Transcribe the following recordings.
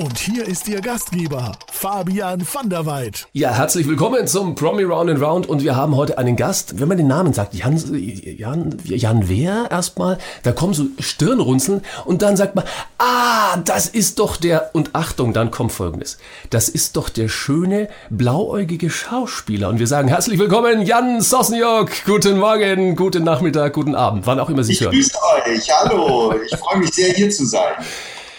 Und hier ist Ihr Gastgeber, Fabian van der Weid. Ja, herzlich willkommen zum Promi Round and Round und wir haben heute einen Gast. Wenn man den Namen sagt, Jan, Jan, Jan wer erstmal, da kommen so Stirnrunzeln und dann sagt man, ah, das ist doch der, und Achtung, dann kommt folgendes. Das ist doch der schöne, blauäugige Schauspieler. Und wir sagen herzlich willkommen, Jan Sosniok. Guten Morgen, guten Nachmittag, guten Abend, wann auch immer Sie Ich hören. grüße euch. Hallo. Ich freue mich sehr, hier zu sein.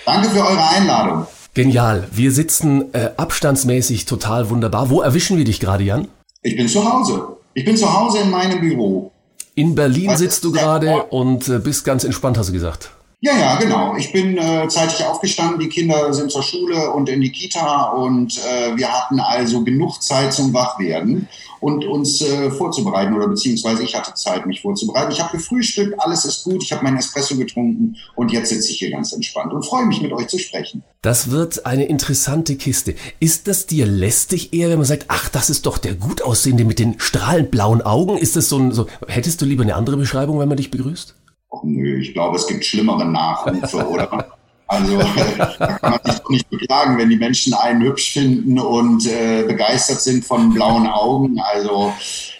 Danke für eure Einladung. Genial. Wir sitzen äh, abstandsmäßig total wunderbar. Wo erwischen wir dich gerade, Jan? Ich bin zu Hause. Ich bin zu Hause in meinem Büro. In Berlin Was sitzt du gerade Ort? und äh, bist ganz entspannt, hast du gesagt. Ja, ja, genau. Ich bin äh, zeitig aufgestanden. Die Kinder sind zur Schule und in die Kita und äh, wir hatten also genug Zeit zum Wachwerden und uns äh, vorzubereiten oder beziehungsweise ich hatte Zeit, mich vorzubereiten. Ich habe gefrühstückt, alles ist gut. Ich habe meinen Espresso getrunken und jetzt sitze ich hier ganz entspannt und freue mich, mit euch zu sprechen. Das wird eine interessante Kiste. Ist das dir lästig eher, wenn man sagt, ach, das ist doch der gut aussehende mit den strahlend blauen Augen? Ist das so ein, so, hättest du lieber eine andere Beschreibung, wenn man dich begrüßt? Och, nö, ich glaube, es gibt schlimmere Nachrufe, oder? Also da kann man sich doch nicht beklagen, wenn die Menschen einen hübsch finden und äh, begeistert sind von blauen Augen. Also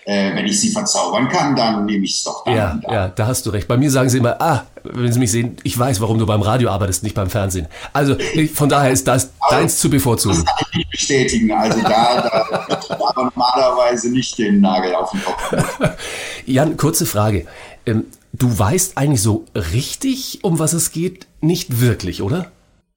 äh, wenn ich sie verzaubern kann, dann nehme ich es doch dann. Ja, dann. ja, da hast du recht. Bei mir sagen sie immer, ah, wenn sie mich sehen, ich weiß, warum du beim Radio arbeitest, nicht beim Fernsehen. Also von daher ist das deins zu Das bevorzugen. kann ich nicht bestätigen. Also da, da, da normalerweise nicht den Nagel auf den Kopf. Jan, kurze Frage. Ähm, du weißt eigentlich so richtig, um was es geht? Nicht wirklich, oder?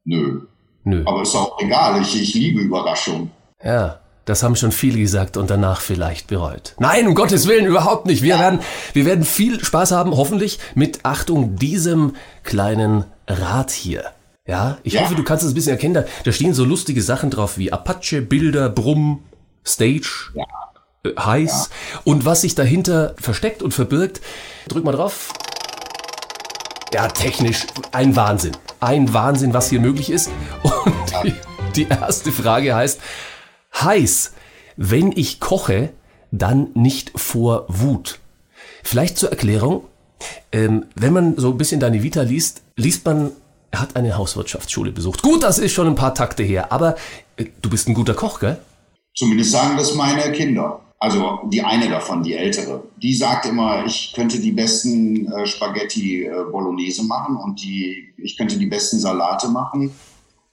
Nö. Nö. Aber ist auch egal. Ich, ich liebe Überraschungen. Ja, das haben schon viele gesagt und danach vielleicht bereut. Nein, um Gottes Willen, überhaupt nicht. Wir werden, wir werden viel Spaß haben, hoffentlich, mit Achtung diesem kleinen Rad hier. Ja, ich Ja. hoffe, du kannst es ein bisschen erkennen. Da, da stehen so lustige Sachen drauf wie Apache, Bilder, Brumm, Stage, Ja. Heiß. Und was sich dahinter versteckt und verbirgt, drück mal drauf. Ja, technisch ein Wahnsinn. Ein Wahnsinn, was hier möglich ist. Und die, die erste Frage heißt, heiß, wenn ich koche, dann nicht vor Wut. Vielleicht zur Erklärung, ähm, wenn man so ein bisschen deine Vita liest, liest man, er hat eine Hauswirtschaftsschule besucht. Gut, das ist schon ein paar Takte her, aber äh, du bist ein guter Koch, gell? Zumindest sagen das meine Kinder. Also die eine davon, die ältere. Die sagt immer, ich könnte die besten äh, Spaghetti äh, Bolognese machen und die, ich könnte die besten Salate machen.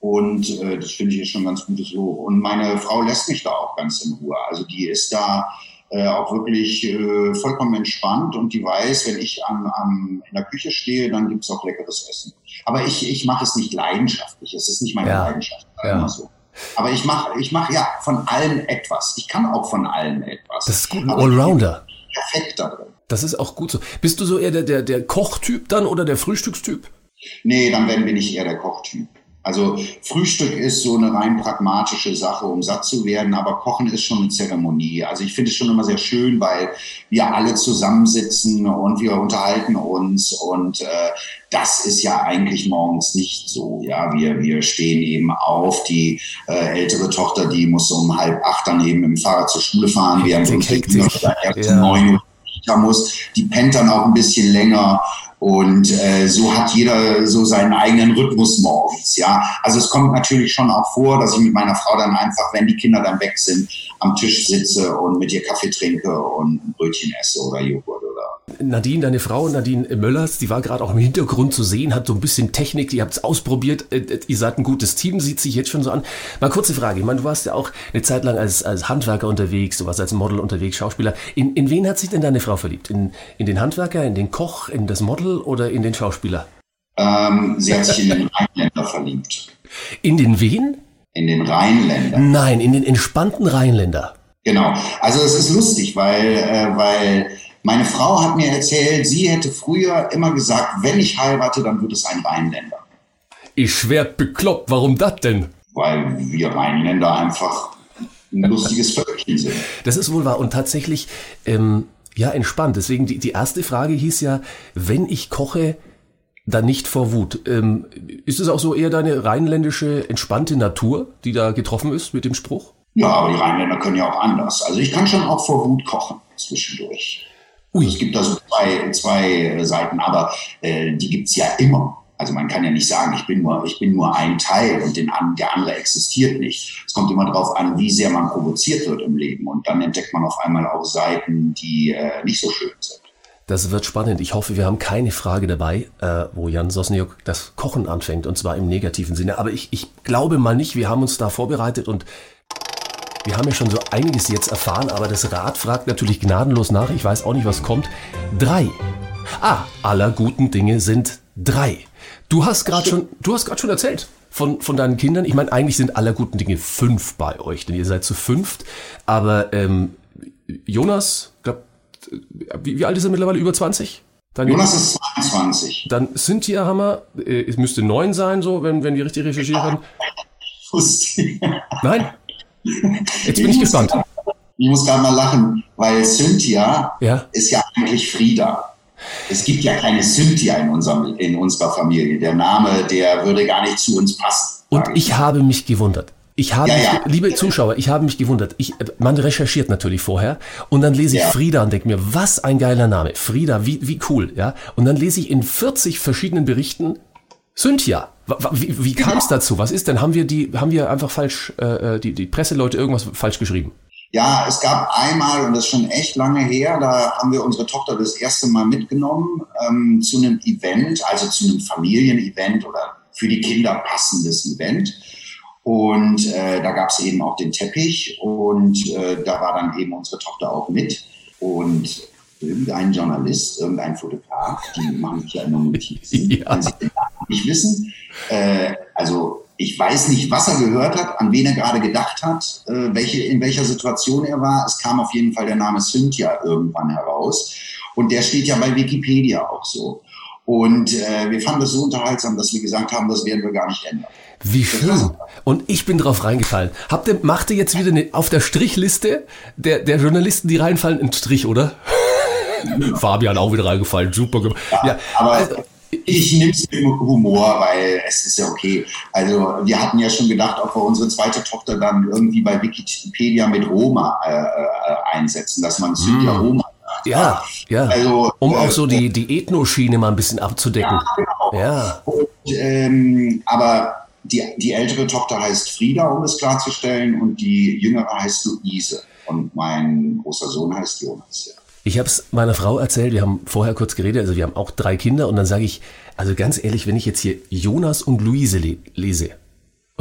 Und äh, das finde ich ist schon ein ganz gutes Lob. Und meine Frau lässt mich da auch ganz in Ruhe. Also die ist da äh, auch wirklich äh, vollkommen entspannt und die weiß, wenn ich am, am, in der Küche stehe, dann gibt's auch leckeres Essen. Aber ich, ich mache es nicht leidenschaftlich. Es ist nicht meine Ja. Leidenschaft. Ja. so. Aber ich mache ich mach ja von allem etwas. Ich kann auch von allem etwas. Das ist gut, ein Allrounder. Perfekt da drin. Das ist auch gut so. Bist du so eher der, der, der Kochtyp dann oder der Frühstückstyp? Nee, dann bin ich eher der Kochtyp. Also Frühstück ist so eine rein pragmatische Sache, um satt zu werden, aber Kochen ist schon eine Zeremonie. Also ich finde es schon immer sehr schön, weil wir alle zusammensitzen und wir unterhalten uns und äh, das ist ja eigentlich morgens nicht so. Ja, wir, wir stehen eben auf. Die äh, ältere Tochter, die muss um halb acht dann eben im Fahrrad zur Schule fahren, während Hektik, unsere Hektik. Kinder erst um neun Uhr muss. Die pennt dann auch ein bisschen länger. Und äh, so hat jeder so seinen eigenen Rhythmus morgens, ja. Also es kommt natürlich schon auch vor, dass ich mit meiner Frau dann einfach, wenn die Kinder dann weg sind, am Tisch sitze und mit ihr Kaffee trinke und ein Brötchen esse oder Joghurt oder Nadine, deine Frau, Nadine Möllers, die war gerade auch im Hintergrund zu sehen, hat so ein bisschen Technik, ihr habt es ausprobiert, äh, äh, ihr seid ein gutes Team, sieht sich jetzt schon so an. Mal kurze Frage, ich meine, du warst ja auch eine Zeit lang als, als Handwerker unterwegs, du warst als Model unterwegs, Schauspieler. In, in wen hat sich denn deine Frau verliebt? In, in den Handwerker, in den Koch, in das Model oder in den Schauspieler? ähm, sie hat sich in den Rheinländer verliebt. In den wen? In den Rheinländer. Nein, in den entspannten Rheinländer. Genau. Also es ist lustig, weil, äh, weil meine Frau hat mir erzählt, sie hätte früher immer gesagt, wenn ich heirate, dann wird es ein Rheinländer. Ich schwer bekloppt. Warum das denn? Weil wir Rheinländer einfach ein lustiges Völkchen sind. Das ist wohl wahr. Und tatsächlich, ähm, ja, entspannt. Deswegen, die, die erste Frage hieß ja, wenn ich koche, dann nicht vor Wut. Ähm, ist es auch so eher deine rheinländische, entspannte Natur, die da getroffen ist mit dem Spruch? Ja, aber die Rheinländer können ja auch anders. Also ich kann schon auch vor Wut kochen zwischendurch. Also es gibt da so zwei, zwei Seiten, aber äh, die gibt's ja immer. Also man kann ja nicht sagen, ich bin nur, ich bin nur ein Teil und den, der andere existiert nicht. Es kommt immer darauf an, wie sehr man provoziert wird im Leben. Und dann entdeckt man auf einmal auch Seiten, die äh, nicht so schön sind. Das wird spannend. Ich hoffe, wir haben keine Frage dabei, äh, wo Jan Sosniok das Kochen anfängt, und zwar im negativen Sinne. Aber ich, ich glaube mal nicht, wir haben uns da vorbereitet und wir haben ja schon so einiges jetzt erfahren, aber das Rad fragt natürlich gnadenlos nach. Ich weiß auch nicht, was kommt. Drei. Ah, aller guten Dinge sind drei. Du hast gerade schon, du hast gerade schon erzählt von, von deinen Kindern. Ich meine, eigentlich sind aller guten Dinge fünf bei euch, denn ihr seid zu fünft. Aber ähm, Jonas, glaub, wie, wie alt ist er mittlerweile? Über 20? Dann Jonas ist 22. Dann Cynthia Hammer, äh, es müsste neun sein, so, wenn, wenn wir richtig recherchieren. Nein? Jetzt bin ich, ich gespannt. ich muss gerade mal lachen, weil Cynthia ja? ist ja eigentlich Frieda. Es gibt ja keine Cynthia in, unserem, in unserer Familie. Der Name, der würde gar nicht zu uns passen. Und ich habe mich gewundert. Ich habe, ja, mich, ja. liebe Zuschauer, ich habe mich gewundert. Ich, man recherchiert natürlich vorher und dann lese ich ja. Frieda und denke mir, was ein geiler Name. Frieda, wie, wie cool, ja. Und dann lese ich in 40 verschiedenen Berichten Cynthia. Wie, wie kam es dazu? Was ist denn? Haben wir die, haben wir einfach falsch, äh, äh, die, die Presseleute irgendwas falsch geschrieben? Ja, es gab einmal, und das ist schon echt lange her, da haben wir unsere Tochter das erste Mal mitgenommen ähm, zu einem Event, also zu einem Familienevent oder für die Kinder passendes Event. Und äh, da gab es eben auch den Teppich und äh, da war dann eben unsere Tochter auch mit. Und irgendein Journalist, irgendein Fotograf, die machen sich ja immer Notizen, ja. wenn sie den Namen nicht wissen. Äh, also ich weiß nicht, was er gehört hat, an wen er gerade gedacht hat, äh, welche, in welcher Situation er war. Es kam auf jeden Fall der Name Cynthia irgendwann heraus. Und der steht ja bei Wikipedia auch so. Und äh, wir fanden das so unterhaltsam, dass wir gesagt haben, das werden wir gar nicht ändern. Wie schön. Und ich bin drauf reingefallen. Habt ihr, macht ihr jetzt wieder eine, auf der Strichliste der, der Journalisten, die reinfallen, einen Strich, oder? Fabian auch wieder reingefallen. Super gemacht. Ja, ja, aber also, ich nehme es mit Humor, weil es ist ja okay. Also wir hatten ja schon gedacht, ob wir unsere zweite Tochter dann irgendwie bei Wikipedia mit Roma äh, äh einsetzen, dass man Cynthia mm. Roma ja, ja. Also, um auch so die, die Ethnoschiene mal ein bisschen abzudecken. Ja, genau. Ja. Und, ähm, aber die, die ältere Tochter heißt Frieda, um es klarzustellen, und die jüngere heißt Luise. Und mein großer Sohn heißt Jonas. Ja. Ich habe es meiner Frau erzählt, wir haben vorher kurz geredet, also wir haben auch drei Kinder und dann sage ich, also ganz ehrlich, wenn ich jetzt hier Jonas und Luise le lese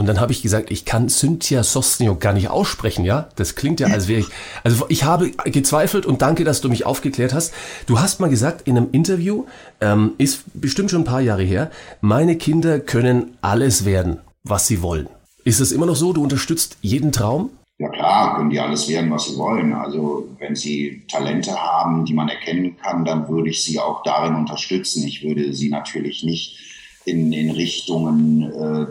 und dann habe ich gesagt, ich kann Cynthia Sosniok gar nicht aussprechen, ja? Das klingt ja, als wäre ich. Also ich habe gezweifelt und danke, dass du mich aufgeklärt hast. Du hast mal gesagt in einem Interview, ähm, ist bestimmt schon ein paar Jahre her, meine Kinder können alles werden, was sie wollen. Ist es immer noch so? Du unterstützt jeden Traum? Ja klar, können die alles werden, was sie wollen. Also wenn sie Talente haben, die man erkennen kann, dann würde ich sie auch darin unterstützen. Ich würde sie natürlich nicht in, in Richtungen äh,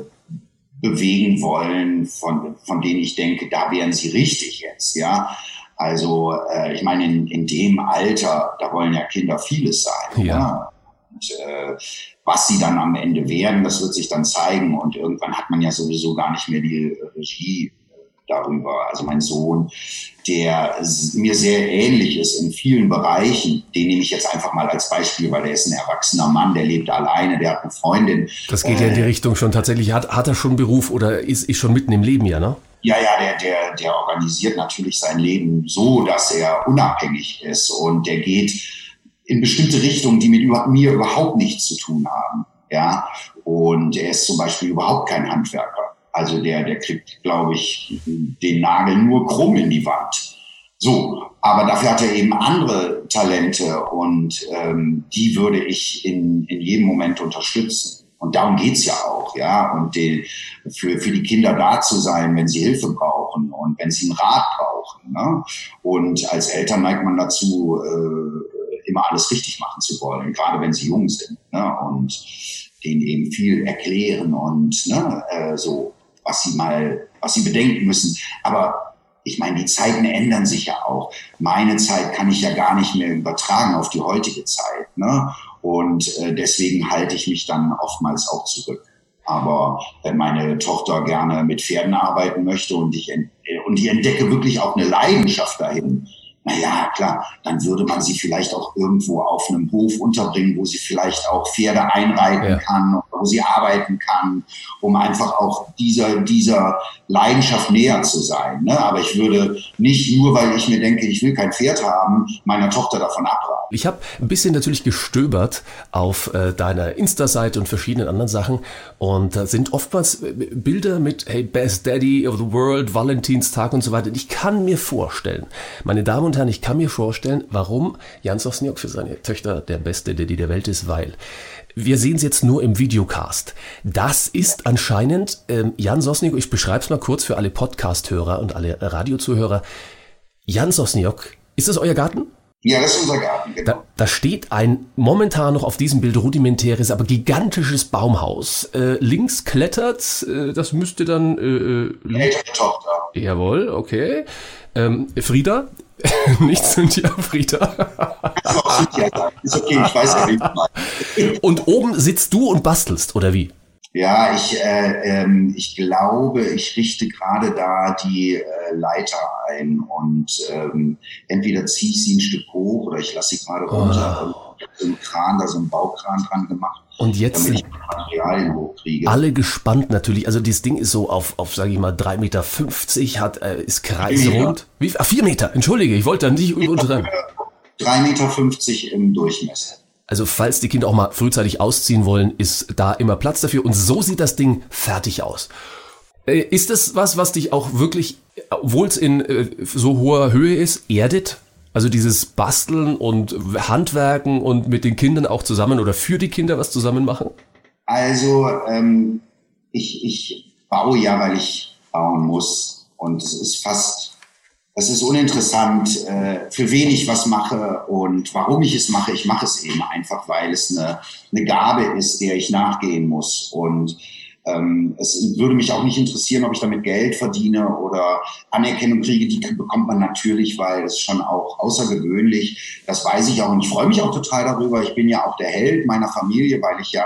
bewegen wollen, von, von denen ich denke, da wären sie richtig jetzt, ja. Also äh, ich meine, in, in dem Alter, da wollen ja Kinder vieles sein. Ja. Und, äh, was sie dann am Ende werden, das wird sich dann zeigen. Und irgendwann hat man ja sowieso gar nicht mehr die Regie darüber. Also mein Sohn, der mir sehr ähnlich ist in vielen Bereichen, den nehme ich jetzt einfach mal als Beispiel, weil er ist ein erwachsener Mann, der lebt alleine, der hat eine Freundin. Das geht ja in die äh, Richtung schon tatsächlich. Hat, hat er schon Beruf oder ist, ist schon mitten im Leben, ja, ne? Ja, ja, der, der, der organisiert natürlich sein Leben so, dass er unabhängig ist und der geht in bestimmte Richtungen, die mit mir überhaupt nichts zu tun haben. Ja, und er ist zum Beispiel überhaupt kein Handwerker. Also der, der kriegt, glaube ich, den Nagel nur krumm in die Wand. So, aber dafür hat er eben andere Talente und ähm, die würde ich in, in jedem Moment unterstützen. Und darum geht's ja auch, ja. Und die, für, für die Kinder da zu sein, wenn sie Hilfe brauchen und wenn sie einen Rat brauchen. Ne? Und als Eltern neigt man dazu, äh, immer alles richtig machen zu wollen, gerade wenn sie jung sind. Ne? Und denen eben viel erklären und ne, äh, so, was sie mal, was sie bedenken müssen. Aber ich meine, die Zeiten ändern sich ja auch. Meine Zeit kann ich ja gar nicht mehr übertragen auf die heutige Zeit. Ne? Und äh, deswegen halte ich mich dann oftmals auch zurück. Aber wenn meine Tochter gerne mit Pferden arbeiten möchte und ich, und ich entdecke wirklich auch eine Leidenschaft dahin, naja, klar, dann würde man sie vielleicht auch irgendwo auf einem Hof unterbringen, wo sie vielleicht auch Pferde einreiten ja. kann, wo sie arbeiten kann, um einfach auch dieser, dieser Leidenschaft näher zu sein. Ne? Aber ich würde nicht nur, weil ich mir denke, ich will kein Pferd haben, meiner Tochter davon abraten. Ich habe ein bisschen natürlich gestöbert auf äh, deiner Insta-Seite und verschiedenen anderen Sachen und da sind oftmals äh, Bilder mit Hey, Best Daddy of the World, Valentinstag und so weiter. Ich kann mir vorstellen, meine Damen und Herren, ich kann mir vorstellen, warum Jan Sosniok für seine Töchter der beste Daddy der Welt ist, weil wir sehen es jetzt nur im Videocast. Das ist anscheinend, ähm, Jan Sosniok, ich beschreibe es mal kurz für alle Podcast-Hörer und alle Radiozuhörer. Jan Sosniok, ist das euer Garten? Ja, das ist unser Garten, genau. Da, da, steht ein momentan noch auf diesem Bild rudimentäres, aber gigantisches Baumhaus. Äh, links klettert, äh, das müsste dann... Äh, äh ältere Tochter. Jawohl, okay. Ähm, Frieda, nicht Cynthia, Frieda. ist okay, ich weiß ja nicht. Und oben sitzt du und bastelst, oder wie? Ja, ich, äh, ähm, ich glaube, ich richte gerade da die äh, Leiter ein und ähm, entweder ziehe ich sie ein Stück hoch oder ich lasse sie gerade runter. Oh. So einen Kran, da so einen Baukran dran gemacht. Und jetzt sind Materialien hochkriege. alle gespannt natürlich. Also dieses Ding ist so auf, auf sage ich mal, 3,50 Meter, hat, äh, ist kreisrund. Wie, ach, 4 Meter, entschuldige, ich wollte da nicht untertreiben. 3,50 Meter im Durchmesser. Also falls die Kinder auch mal frühzeitig ausziehen wollen, ist da immer Platz dafür. Und so sieht das Ding fertig aus. Äh, ist das was, was dich auch wirklich, obwohl es in äh, so hoher Höhe ist, erdet? Also dieses Basteln und Handwerken und mit den Kindern auch zusammen oder für die Kinder was zusammen machen? Also ähm, ich, ich baue ja, weil ich bauen muss. Und es ist fast es ist uninteressant, äh, für wen ich was mache und warum ich es mache. Ich mache es eben einfach, weil es eine, eine Gabe ist, der ich nachgehen muss. Und ähm, es würde mich auch nicht interessieren, ob ich damit Geld verdiene oder Anerkennung kriege. Die bekommt man natürlich, weil es schon auch außergewöhnlich. Das weiß ich auch und ich freue mich auch total darüber. Ich bin ja auch der Held meiner Familie, weil ich ja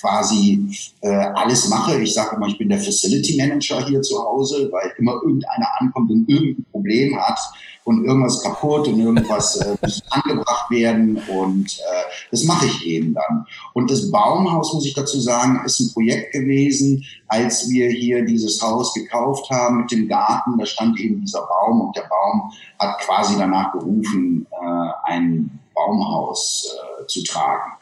quasi äh, alles mache. Ich sage immer, ich bin der Facility Manager hier zu Hause, weil immer irgendeiner ankommt und irgendein Problem hat und irgendwas kaputt und irgendwas äh, muss angebracht werden und äh, das mache ich eben dann. Und das Baumhaus, muss ich dazu sagen, ist ein Projekt gewesen, als wir hier dieses Haus gekauft haben mit dem Garten, da stand eben dieser Baum und der Baum hat quasi danach gerufen, äh, ein Baumhaus äh, zu tragen.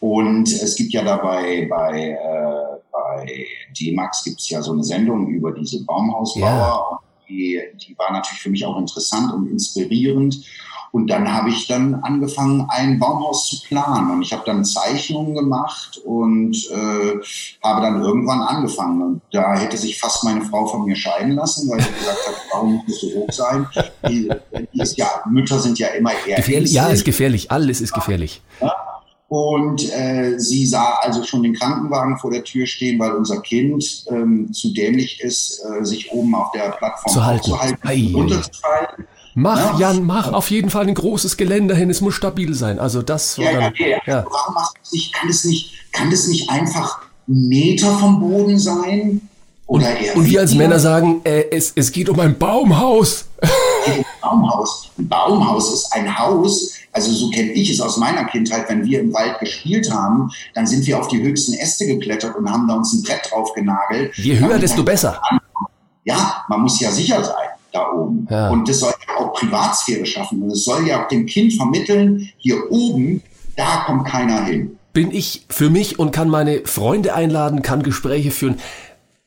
Und es gibt ja dabei bei, äh, bei D-Max gibt es ja so eine Sendung über diese Baumhausbauer. Ja. Die, die war natürlich für mich auch interessant und inspirierend. Und dann habe ich dann angefangen, ein Baumhaus zu planen. Und ich habe dann Zeichnungen gemacht und äh, habe dann irgendwann angefangen. Und da hätte sich fast meine Frau von mir scheiden lassen, weil sie gesagt hat, warum muss es so hoch sein? Die, die ist ja, Mütter sind ja immer eher. Gefährlich, ja, ist gefährlich. Alles ist gefährlich. Ja? Und äh, sie sah also schon den Krankenwagen vor der Tür stehen, weil unser Kind ähm, zu dämlich ist, äh, sich oben auf der Plattform zu halten, zu halten runterzufallen. Mach, ja. Jan, mach auf jeden Fall ein großes Geländer hin. Es muss stabil sein. Also das ja, dann, ja, ja. Warum machst du nicht, kann es nicht, kann das nicht einfach Meter vom Boden sein? Oder und, eher und wir als Männer sagen, äh, es, es geht um ein Baumhaus. Baumhaus. Ein Baumhaus ist ein Haus, also so kenne ich es aus meiner Kindheit, wenn wir im Wald gespielt haben, dann sind wir auf die höchsten Äste geklettert und haben da uns ein Brett drauf genagelt. Je höher, desto besser. Ja, man muss ja sicher sein da oben. Ja. Und das soll ja auch Privatsphäre schaffen. Und es soll ja auch dem Kind vermitteln, hier oben, da kommt keiner hin. Bin ich für mich und kann meine Freunde einladen, kann Gespräche führen.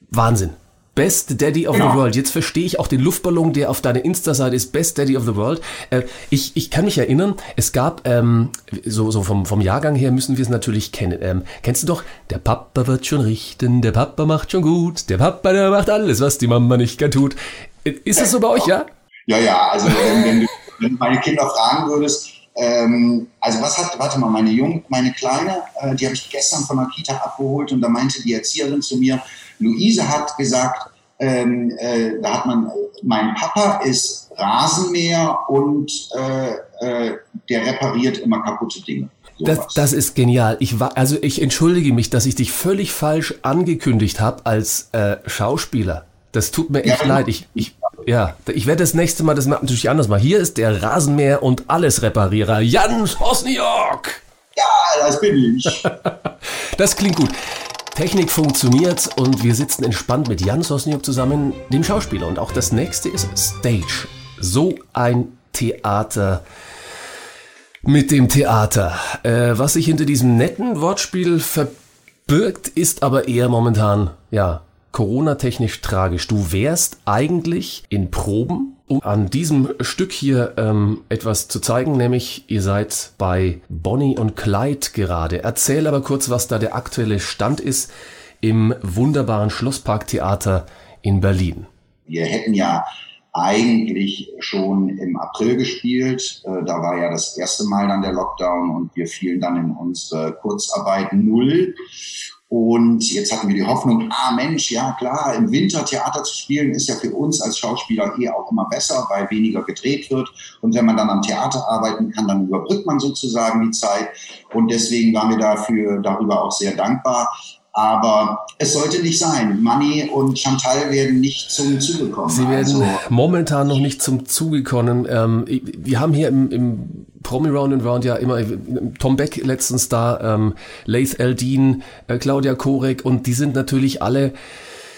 Wahnsinn. Best Daddy of ja. the World. Jetzt verstehe ich auch den Luftballon, der auf deiner Insta-Seite ist, Best Daddy of the World. Äh, ich, ich kann mich erinnern, es gab, ähm, so, so vom, vom Jahrgang her müssen wir es natürlich kennen. Ähm, kennst du doch, der Papa wird schon richten, der Papa macht schon gut, der Papa, der macht alles, was die Mama nicht gern tut. Ist das so bei euch, ja? Ja, ja, also wenn, wenn du meine Kinder fragen würdest, Ähm, also was hat, warte mal, meine Jung, meine Kleine, äh, die habe ich gestern von der Kita abgeholt und da meinte die Erzieherin zu mir, Luise hat gesagt, ähm, äh, da hat man, mein Papa ist Rasenmäher und äh, äh, der repariert immer kaputte Dinge. Das, das ist genial. Ich war, also ich entschuldige mich, dass ich dich völlig falsch angekündigt habe als äh, Schauspieler. Das tut mir echt ja, leid. Ich, ich, ja, ich werde das nächste Mal das natürlich anders machen. Hier ist der Rasenmäher und alles Reparierer, Jan York. Ja, das bin ich. das klingt gut. Technik funktioniert und wir sitzen entspannt mit Jan Sosniok zusammen, dem Schauspieler. Und auch das nächste ist Stage. So ein Theater mit dem Theater. Äh, was sich hinter diesem netten Wortspiel verbirgt, ist aber eher momentan, ja, Corona-technisch tragisch. Du wärst eigentlich in Proben, um an diesem Stück hier ähm, etwas zu zeigen, nämlich ihr seid bei Bonnie und Clyde gerade. Erzähl aber kurz, was da der aktuelle Stand ist im wunderbaren Schlossparktheater in Berlin. Wir hätten ja eigentlich schon im April gespielt. Äh, da war ja das erste Mal dann der Lockdown und wir fielen dann in unsere Kurzarbeit null. Und jetzt hatten wir die Hoffnung, ah Mensch, ja klar, im Winter Theater zu spielen ist ja für uns als Schauspieler eh auch immer besser, weil weniger gedreht wird. Und wenn man dann am Theater arbeiten kann, dann überbrückt man sozusagen die Zeit. Und deswegen waren wir dafür darüber auch sehr dankbar. Aber es sollte nicht sein. Money und Chantal werden nicht zum Zuge kommen. Sie werden also, momentan noch nicht zum Zuge kommen. Ähm, wir haben hier im, im Promi Round and Round ja immer Tom Beck letztens da, ähm, Laith Eldin, äh, Claudia Korek und die sind natürlich alle,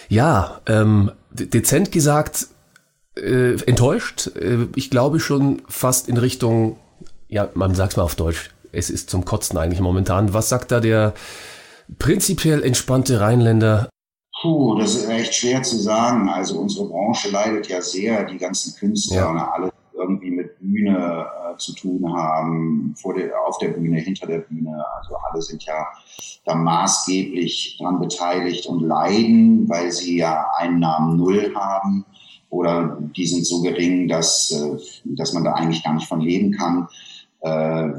ja, ähm, dezent gesagt, äh, enttäuscht. Äh, ich glaube schon fast in Richtung, ja, man sag's mal auf Deutsch, es ist zum Kotzen eigentlich momentan. Was sagt da der prinzipiell entspannte Rheinländer? Puh, das ist echt schwer zu sagen. Also unsere Branche leidet ja sehr, die ganzen Künstler, ja. Ne, alle irgendwie mit Bühne zu tun haben, vor der, auf der Bühne, hinter der Bühne. Also alle sind ja da maßgeblich daran beteiligt und leiden, weil sie ja Einnahmen null haben oder die sind so gering, dass, äh, dass man da eigentlich gar nicht von leben kann. Äh,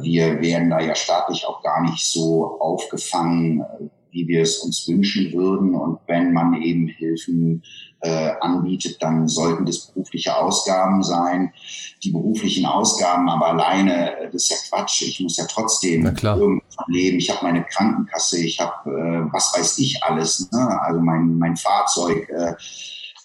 wir werden da ja staatlich auch gar nicht so aufgefangen, wie wir es uns wünschen würden. Und wenn man eben Hilfen äh, anbietet, dann sollten das berufliche Ausgaben sein. Die beruflichen Ausgaben aber alleine, äh, das ist ja Quatsch. Ich muss ja trotzdem irgendwann leben. Ich habe meine Krankenkasse, ich habe, äh, was weiß ich alles, ne? also mein, mein Fahrzeug. Äh,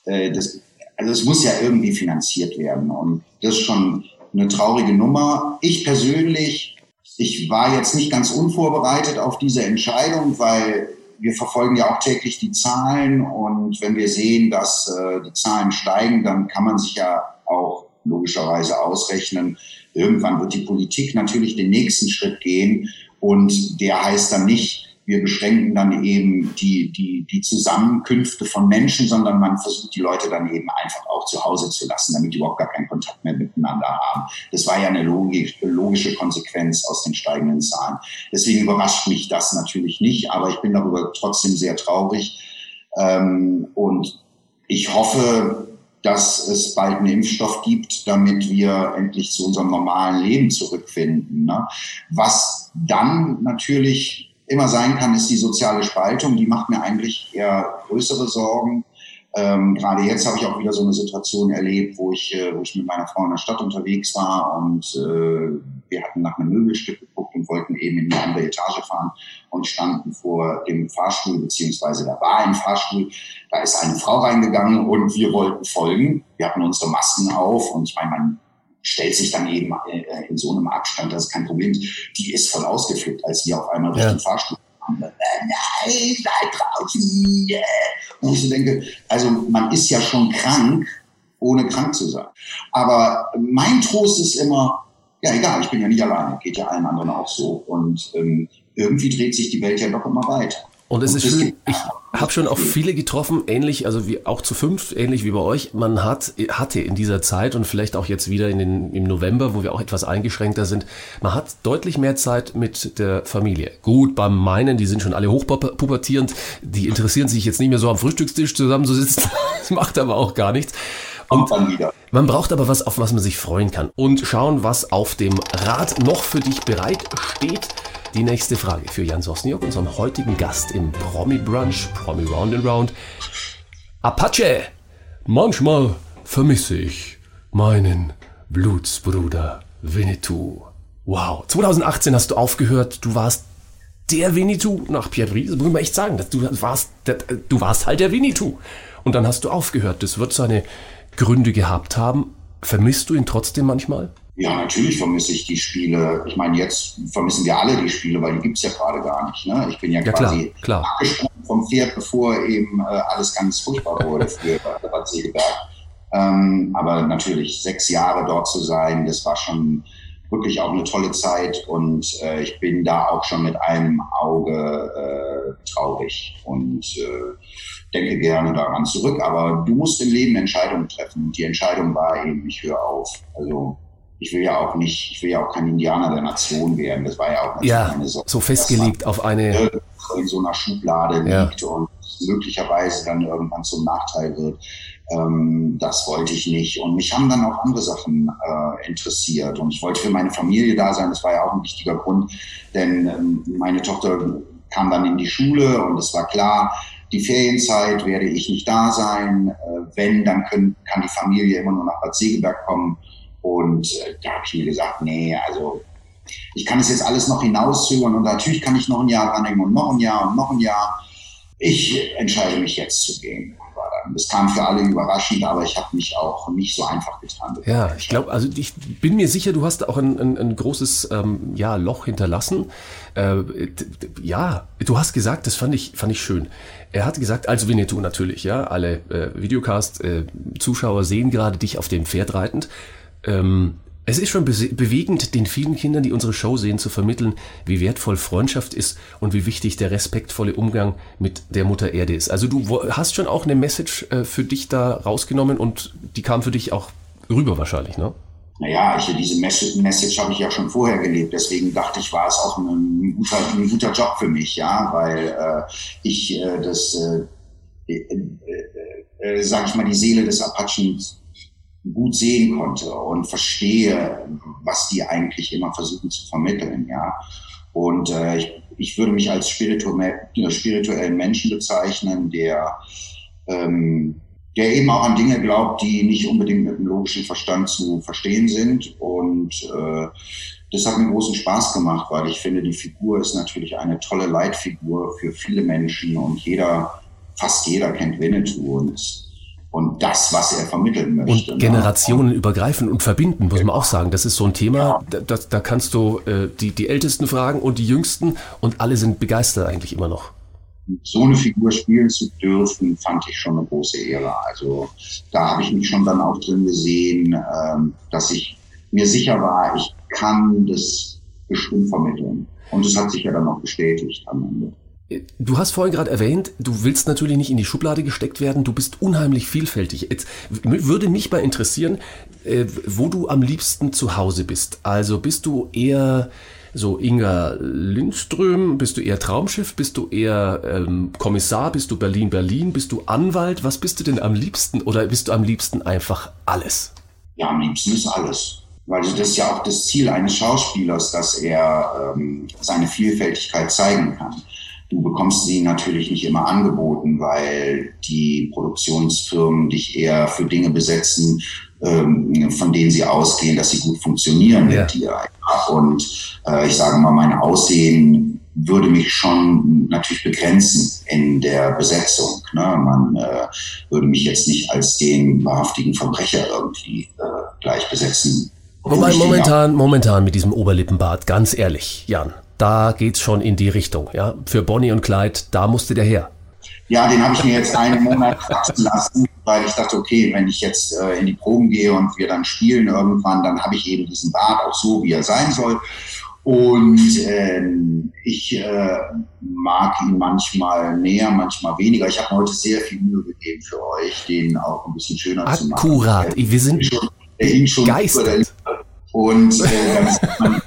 äh, das, also es muss ja irgendwie finanziert werden. Und das ist schon eine traurige Nummer. Ich persönlich, ich war jetzt nicht ganz unvorbereitet auf diese Entscheidung, weil wir verfolgen ja auch täglich die Zahlen und wenn wir sehen, dass äh, die Zahlen steigen, dann kann man sich ja auch logischerweise ausrechnen, irgendwann wird die Politik natürlich den nächsten Schritt gehen und der heißt dann nicht, wir beschränken dann eben die, die, die Zusammenkünfte von Menschen, sondern man versucht die Leute dann eben einfach auch zu Hause zu lassen, damit die überhaupt gar keinen Kontakt mehr miteinander haben. Das war ja eine logische, logische Konsequenz aus den steigenden Zahlen. Deswegen überrascht mich das natürlich nicht, aber ich bin darüber trotzdem sehr traurig. Ähm, und ich hoffe, dass es bald einen Impfstoff gibt, damit wir endlich zu unserem normalen Leben zurückfinden. Ne? Was dann natürlich immer sein kann, ist die soziale Spaltung. Die macht mir eigentlich eher größere Sorgen. Ähm, gerade jetzt habe ich auch wieder so eine Situation erlebt, wo ich, äh, wo ich mit meiner Frau in der Stadt unterwegs war und äh, wir hatten nach einem Möbelstück geguckt und wollten eben in die andere Etage fahren und standen vor dem Fahrstuhl, beziehungsweise da war ein Fahrstuhl, da ist eine Frau reingegangen und wir wollten folgen. Wir hatten unsere Masken auf und ich meine, man stellt sich dann eben äh, in so einem Abstand, das ist kein Problem. Die ist voll ausgeflippt, als sie auf einmal durch ja. den Fahrstuhl kam. Äh, nein, bleib draußen. Yeah. Und ich so denke, also man ist ja schon krank, ohne krank zu sein. Aber mein Trost ist immer, ja egal, ich bin ja nicht alleine, geht ja allen anderen auch so. Und ähm, irgendwie dreht sich die Welt ja doch immer weiter. Und es ist schön, ich habe schon auch viele getroffen, ähnlich, also wie auch zu fünf, ähnlich wie bei euch. Man hat, hatte in dieser Zeit und vielleicht auch jetzt wieder in den, im November, wo wir auch etwas eingeschränkter sind, man hat deutlich mehr Zeit mit der Familie. Gut, beim meinen, die sind schon alle hochpubertierend, die interessieren sich jetzt nicht mehr so am Frühstückstisch zusammenzusitzen. Das macht aber auch gar nichts. wieder. Man braucht aber was, auf was man sich freuen kann. Und schauen, was auf dem Rad noch für dich bereit steht. Die nächste Frage für Jan Sosniok, unseren heutigen Gast im Promi Brunch, Promi Round and Round. Apache! Manchmal vermisse ich meinen Blutsbruder Winnetou. Wow. 2018 hast du aufgehört, du warst der Winnetou nach Pierre Brice, muss man echt sagen. Du warst, du warst halt der Winnetou. Und dann hast du aufgehört. Das wird seine Gründe gehabt haben. Vermisst du ihn trotzdem manchmal? Ja, natürlich vermisse ich die Spiele. Ich meine, jetzt vermissen wir alle die Spiele, weil die gibt es ja gerade gar nicht. Ne? Ich bin ja, ja quasi klar, klar. abgesprungen vom Pferd, bevor eben äh, alles ganz furchtbar wurde für Bad Segeberg. Ähm, aber natürlich, sechs Jahre dort zu sein, das war schon wirklich auch eine tolle Zeit und äh, ich bin da auch schon mit einem Auge äh, traurig und äh, denke gerne daran zurück. Aber du musst im Leben Entscheidungen treffen und die Entscheidung war eben, ich höre auf. Also ich will ja auch nicht, ich will ja auch kein Indianer der Nation werden. Das war ja auch ja, eine so, so festgelegt auf eine in so einer Schublade ja. liegt und möglicherweise dann irgendwann zum Nachteil wird. Ähm, das wollte ich nicht. Und mich haben dann auch andere Sachen äh, interessiert. Und ich wollte für meine Familie da sein. Das war ja auch ein wichtiger Grund, denn ähm, meine Tochter kam dann in die Schule und es war klar, die Ferienzeit werde ich nicht da sein. Äh, wenn, dann können, kann die Familie immer nur nach Bad Segeberg kommen. Und äh, da habe ich mir gesagt, nee, also ich kann es jetzt alles noch hinauszögern und natürlich kann ich noch ein Jahr dranhängen und noch ein Jahr und noch ein Jahr. Ich entscheide mich jetzt zu gehen. Das kam für alle überraschend, aber ich habe mich auch nicht so einfach getan. Ja, ich glaube, also ich bin mir sicher, du hast auch ein, ein, ein großes ähm, ja, Loch hinterlassen. Äh, ja, du hast gesagt, das fand ich, fand ich schön. Er hat gesagt, also Winnetou natürlich, ja, alle äh, Videocast-Zuschauer äh, sehen gerade dich auf dem Pferd reitend. Ähm, es ist schon bewegend, den vielen Kindern, die unsere Show sehen, zu vermitteln, wie wertvoll Freundschaft ist und wie wichtig der respektvolle Umgang mit der Mutter Erde ist. Also du hast schon auch eine Message äh, für dich da rausgenommen und die kam für dich auch rüber wahrscheinlich, ne? Naja, ich, diese Message, Message habe ich ja schon vorher gelebt, deswegen dachte ich, war es auch ein, guter, ein guter Job für mich, ja, weil äh, ich äh, das, äh, äh, äh, sage ich mal, die Seele des Apachen gut sehen konnte und verstehe, was die eigentlich immer versuchen zu vermitteln, ja. Und äh, ich, ich würde mich als spirituellen Menschen bezeichnen, der, ähm, der eben auch an Dinge glaubt, die nicht unbedingt mit dem logischen Verstand zu verstehen sind. Und äh, das hat mir großen Spaß gemacht, weil ich finde, die Figur ist natürlich eine tolle Leitfigur für viele Menschen und jeder, fast jeder kennt Winnetou und und das, was er vermitteln möchte. Und ne? Generationen übergreifen und verbinden, muss man auch sagen. Das ist so ein Thema, ja. da, da, kannst du äh, die, die Ältesten fragen und die Jüngsten und alle sind begeistert eigentlich immer noch. So eine Figur spielen zu dürfen, fand ich schon eine große Ehre. Also da habe ich mich schon dann auch drin gesehen, ähm, dass ich mir sicher war, ich kann das bestimmt vermitteln. Und das hat sich ja dann auch bestätigt am Ende. Du hast vorhin gerade erwähnt, du willst natürlich nicht in die Schublade gesteckt werden, du bist unheimlich vielfältig. Jetzt würde mich mal interessieren, äh, wo du am liebsten zu Hause bist. Also bist du eher so Inga Lindström, bist du eher Traumschiff, bist du eher ähm, Kommissar, bist du Berlin-Berlin, bist du Anwalt, was bist du denn am liebsten oder bist du am liebsten einfach alles? Ja, am liebsten ist alles. Weil das ist ja auch das Ziel eines Schauspielers, dass er ähm, seine Vielfältigkeit zeigen kann. Du bekommst sie natürlich nicht immer angeboten, weil die Produktionsfirmen dich eher für Dinge besetzen, ähm, von denen sie ausgehen, dass sie gut funktionieren ja. mit dir. Und äh, ich sage mal, mein Aussehen würde mich schon natürlich begrenzen in der Besetzung. Ne? Man äh, würde mich jetzt nicht als den wahrhaftigen Verbrecher irgendwie äh, gleich besetzen. Wobei momentan, momentan mit diesem Oberlippenbart, ganz ehrlich, Jan, da geht's schon in die Richtung. Ja? Für Bonnie und Clyde, da musste der her. Ja, den habe ich mir jetzt einen Monat wachsen lassen, weil ich dachte, okay, wenn ich jetzt äh, in die Proben gehe und wir dann spielen irgendwann, dann habe ich eben diesen Bart auch so, wie er sein soll. Und ähm, ich äh, mag ihn manchmal mehr, manchmal weniger. Ich habe heute sehr viel Mühe gegeben für euch, den auch ein bisschen schöner Akkurat. zu machen. Akkurat, wir sind schon, begeistert. Und äh, dann sieht man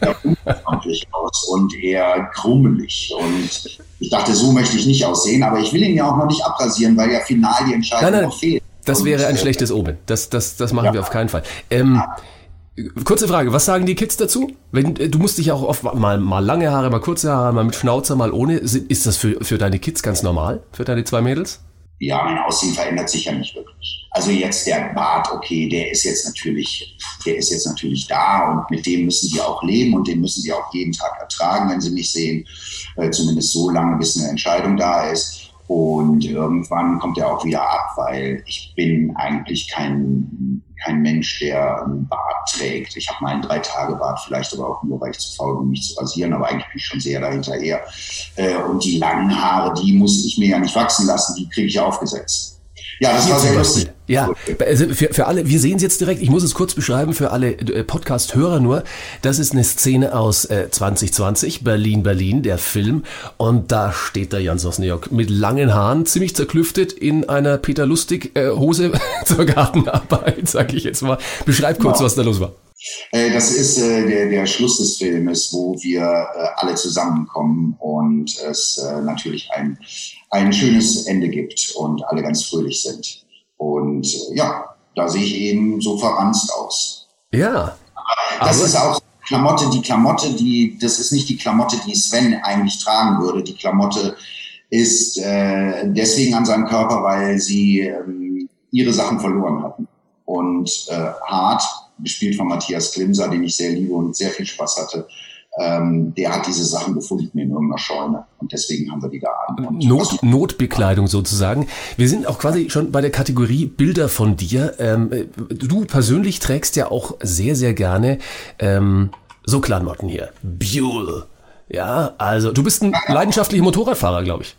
unfreundlich aus und eher krummelig. Und ich dachte, so möchte ich nicht aussehen, aber ich will ihn ja auch noch nicht abrasieren, weil ja final die Entscheidung nein, nein. noch fehlt. Das Und, wäre ein äh, schlechtes Omen. Das, das, das machen Ja. wir auf keinen Fall. Ähm, kurze Frage, was sagen die Kids dazu? Wenn, äh, du musst dich ja auch oft mal, mal lange Haare, mal kurze Haare, mal mit Schnauzer, mal ohne. Ist das für, für deine Kids ganz normal? Für deine zwei Mädels? Ja, mein Aussehen verändert sich ja nicht wirklich. Also jetzt der Bart, okay, der ist jetzt natürlich, der ist jetzt natürlich da und mit dem müssen sie auch leben und den müssen sie auch jeden Tag ertragen, wenn sie mich sehen. Äh, zumindest so lange, bis eine Entscheidung da ist. Und irgendwann kommt er auch wieder ab, weil ich bin eigentlich kein, kein Mensch, der einen Bart trägt. Ich habe mal einen Drei-Tage-Bart, vielleicht aber auch nur, weil ich zu faul bin, mich zu rasieren, aber eigentlich bin ich schon sehr dahinterher. Äh, und die langen Haare, die muss ich mir ja nicht wachsen lassen, die kriege ich aufgesetzt. Ja, das war sehr lustig. Ja, also für, für alle, wir sehen es jetzt direkt, ich muss es kurz beschreiben für alle äh, Podcast-Hörer nur. Das ist eine Szene aus äh, 2020, Berlin, Berlin, der Film. Und da steht der Jan Sosniok mit langen Haaren, ziemlich zerklüftet in einer Peter Lustig-Hose zur Gartenarbeit, sag ich jetzt mal. Beschreib kurz, Ja. was da los war. Äh, das ist äh, der, der Schluss des Filmes, wo wir äh, alle zusammenkommen und es äh, natürlich ein, ein schönes Ende gibt und alle ganz fröhlich sind. Und äh, ja, da sehe ich eben so verranzt aus. Ja. Das Aber- ist auch Klamotte, die Klamotte, die, das ist nicht die Klamotte, die Sven eigentlich tragen würde. Die Klamotte ist äh, deswegen an seinem Körper, weil sie ähm, ihre Sachen verloren hatten. Und äh, Hart, gespielt von Matthias Klimser, den ich sehr liebe und sehr viel Spaß hatte, ähm, der hat diese Sachen gefunden in irgendeiner Scheune. Und deswegen haben wir die da an. Und Not, Notbekleidung sozusagen. Wir sind auch quasi schon bei der Kategorie Bilder von dir. Ähm, äh, du persönlich trägst ja auch sehr, sehr gerne ähm, so Klamotten hier. Buell. Ja, also du bist ein leidenschaftlicher Motorradfahrer, glaube ich.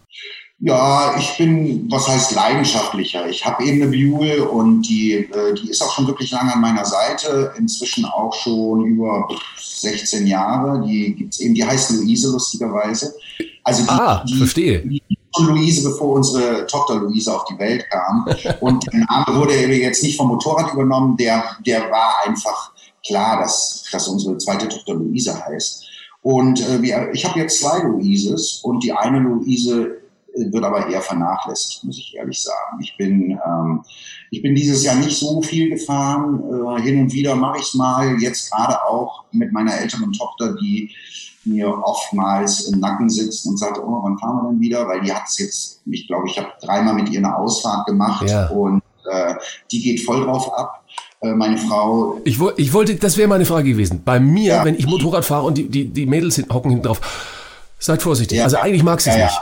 Ja, ich bin, was heißt leidenschaftlicher? Ich habe eben eine Buell und die, äh, die ist auch schon wirklich lange an meiner Seite, inzwischen auch schon über 16 Jahre. Die gibt's eben, die heißt Luise lustigerweise. Also die, Ah, die, verstehe. die Luise, bevor unsere Tochter Luise auf die Welt kam. Und der Name wurde jetzt nicht vom Motorrad übernommen, der, der war einfach klar, dass, dass unsere zweite Tochter Luise heißt. Und äh, wir, ich habe jetzt zwei Luises und die eine Luise wird aber eher vernachlässigt, muss ich ehrlich sagen. Ich bin, ähm, ich bin dieses Jahr nicht so viel gefahren. Äh, hin und wieder mache ich es mal. Jetzt gerade auch mit meiner älteren Tochter, die mir oftmals im Nacken sitzt und sagt, oh, wann fahren wir denn wieder? Weil die hat es jetzt, ich glaube, ich habe dreimal mit ihr eine Ausfahrt gemacht Ja. und äh, die geht voll drauf ab. Äh, meine Frau Ich, woll- ich wollte, das wäre meine Frage gewesen. Bei mir, Ja. wenn ich Motorrad fahre und die, die, die Mädels hocken hinten drauf, seid vorsichtig. Ja. Also eigentlich mag sie es Ja, ja. nicht.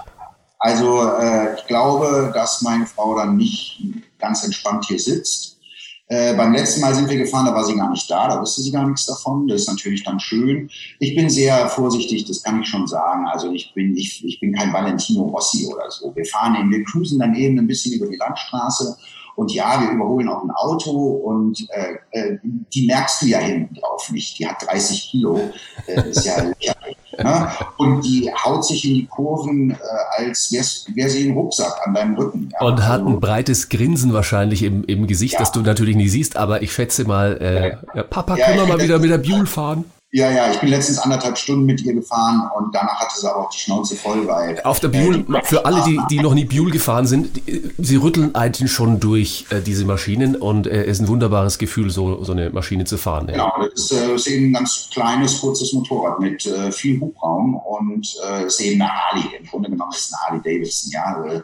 Also äh, ich glaube, dass meine Frau dann nicht ganz entspannt hier sitzt. Äh, beim letzten Mal sind wir gefahren, da war sie gar nicht da, da wusste sie gar nichts davon. Das ist natürlich dann schön. Ich bin sehr vorsichtig, das kann ich schon sagen. Also ich bin, ich, ich bin kein Valentino Rossi oder so. Wir fahren eben, wir cruisen dann eben ein bisschen über die Landstraße. Und ja, wir überholen auch ein Auto und äh, äh, die merkst du ja hinten drauf nicht. Die hat 30 Kilo, äh, ist ja lächerlich. Ne? Und die haut sich in die Kurven, äh, als wär's, wär sie ein Rucksack an deinem Rücken. Ja? Und hat Also, ein breites Grinsen wahrscheinlich im, im Gesicht, Ja. das du natürlich nie siehst, aber ich schätze mal, äh, ja, Papa, können wir mal wieder mit der Buell fahren? Ja, ja, ich bin letztens anderthalb Stunden mit ihr gefahren und danach hatte sie aber auch die Schnauze voll, weil Auf der äh, Buell, die- für alle, die, die noch nie Buell gefahren sind, die, sie rütteln einen schon durch äh, diese Maschinen und äh, es ist ein wunderbares Gefühl, so, so eine Maschine zu fahren. Ja. Genau, das ist, äh, ist eben ein ganz kleines, kurzes Motorrad mit äh, viel Hubraum und äh, ist eben eine Harley. Im Grunde genommen ist es eine Harley Davidson, ja.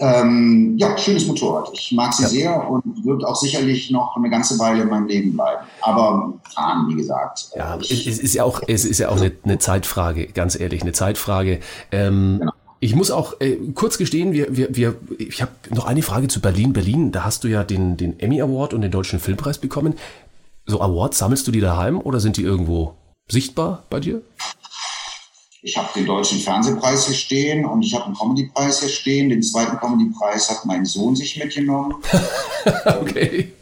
Äh, ähm, ja, schönes Motorrad. Ich mag sie Ja. sehr und wird auch sicherlich noch eine ganze Weile in meinem Leben bleiben. Aber fahren, wie gesagt. äh, Ja, es, ich, es ist ja auch, es ist ja auch eine, eine Zeitfrage, ganz ehrlich, eine Zeitfrage. Ähm, Genau. Ich muss auch äh, kurz gestehen, wir, wir, wir, ich habe noch eine Frage zu Berlin. Berlin, da hast du ja den, den Emmy Award und den Deutschen Filmpreis bekommen. So Awards, sammelst du die daheim oder sind die irgendwo sichtbar bei dir? Ich habe den Deutschen Fernsehpreis hier stehen und ich habe einen Comedypreis hier stehen. Den zweiten Comedypreis hat mein Sohn sich mitgenommen. Okay.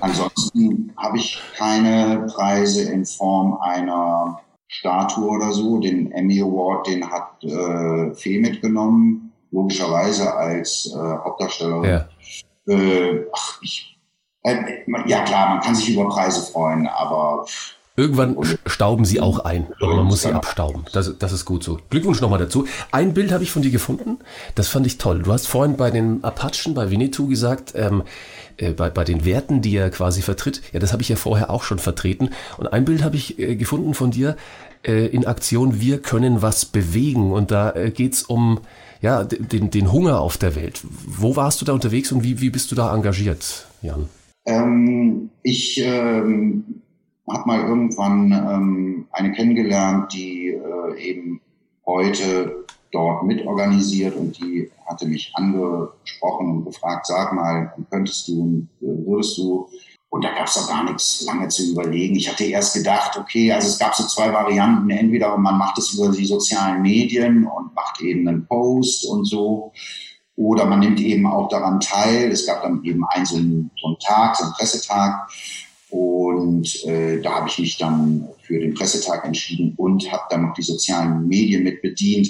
Ansonsten habe ich keine Preise in Form einer Statue oder so. Den Emmy Award, den hat äh, Fee mitgenommen, logischerweise als äh, Hauptdarstellerin. Ja. Äh, ach, ich, äh, ja klar, man kann sich über Preise freuen, aber Irgendwann stauben sie auch ein, aber man muss sie abstauben. Das, das ist gut so. Glückwunsch nochmal dazu. Ein Bild habe ich von dir gefunden, das fand ich toll. Du hast vorhin bei den Apachen, bei Winnetou gesagt, ähm, äh, bei, bei den Werten, die er quasi vertritt, ja, das habe ich ja vorher auch schon vertreten. Und ein Bild habe ich äh, gefunden von dir äh, in Aktion Wir können was bewegen. Und da äh, geht's um ja, den, den Hunger auf der Welt. Wo warst du da unterwegs und wie, wie bist du da engagiert, Jan? Ähm, ich ähm, habe mal irgendwann ähm, eine kennengelernt, die äh, eben heute dort mitorganisiert und die hatte mich angesprochen und gefragt, sag mal, könntest du, würdest du, und da gab es doch gar nichts lange zu überlegen. Ich hatte erst gedacht, okay, also es gab so zwei Varianten. Entweder man macht es über die sozialen Medien und macht eben einen Post und so. Oder man nimmt eben auch daran teil. Es gab dann eben einen, so einen Tag, so einen Pressetag. Und äh, da habe ich mich dann für den Pressetag entschieden und habe dann noch die sozialen Medien mit bedient.